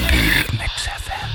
Bye.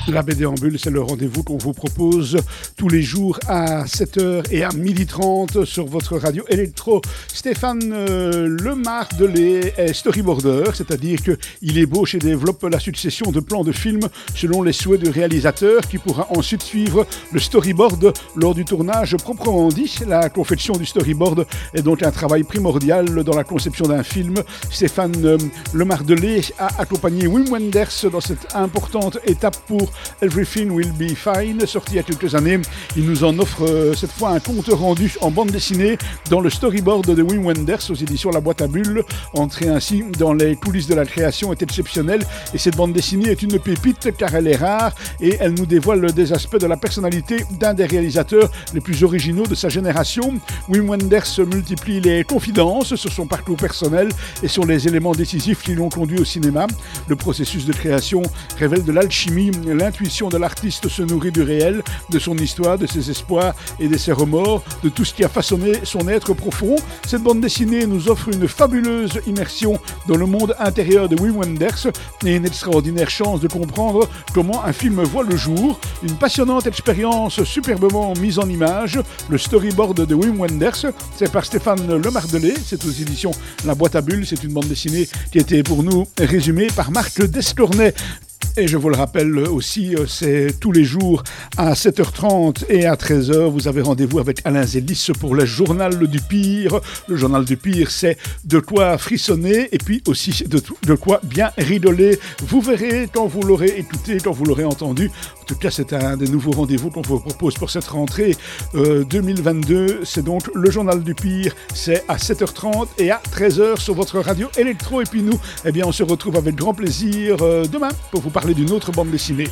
La BD c'est le rendez-vous qu'on vous propose tous les jours à 7h et à 12h30 sur votre radio électro. Stéphane euh, Lemardelé est storyboarder, c'est-à-dire qu'il ébauche et développe la succession de plans de films selon les souhaits du réalisateur qui pourra ensuite suivre le storyboard lors du tournage proprement dit. La confection du storyboard est donc un travail primordial dans la conception d'un film. Stéphane euh, Lemardelé a accompagné Wim Wenders dans cette importante étape pour Everything Will Be Fine, sorti il y a quelques années. Il nous en offre euh, cette fois un compte rendu en bande dessinée dans le storyboard de Wim Wenders aux éditions La Boîte à Bulles. Entrer ainsi dans les coulisses de la création est exceptionnel et cette bande dessinée est une pépite car elle est rare et elle nous dévoile des aspects de la personnalité d'un des réalisateurs les plus originaux de sa génération. Wim Wenders multiplie les confidences sur son parcours personnel et sur les éléments décisifs qui l'ont conduit au cinéma. Le processus de création révèle de l'alchimie, l'intuition de l'artiste se nourrit du réel, de son histoire, de ses espoirs et de ses remords, de tout ce qui a façonné son être profond. Cette bande dessinée nous offre une fabuleuse immersion dans le monde intérieur de Wim Wenders et une extraordinaire chance de comprendre comment un film voit le jour. Une passionnante expérience superbement mise en image. Le storyboard de Wim Wenders, c'est par Stéphane Lemardelet, c'est aux éditions La Boîte à Bulles, c'est une bande dessinée qui a été pour nous résumée par Marc Descornet. Et je vous le rappelle aussi, euh, c'est tous les jours à 7h30 et à 13h. Vous avez rendez-vous avec Alain Zélis pour le journal du pire. Le journal du pire, c'est de quoi frissonner et puis aussi de, quoi bien rigoler. Vous verrez quand vous l'aurez écouté, quand vous l'aurez entendu. En tout cas, c'est un des nouveaux rendez-vous qu'on vous propose pour cette rentrée 2022. Euh, c'est donc le journal du pire. C'est à 7h30 et à 13h sur votre radio électro. Et puis nous, eh bien, on se retrouve avec grand plaisir euh, demain pour vous parler d'une autre bande dessinée.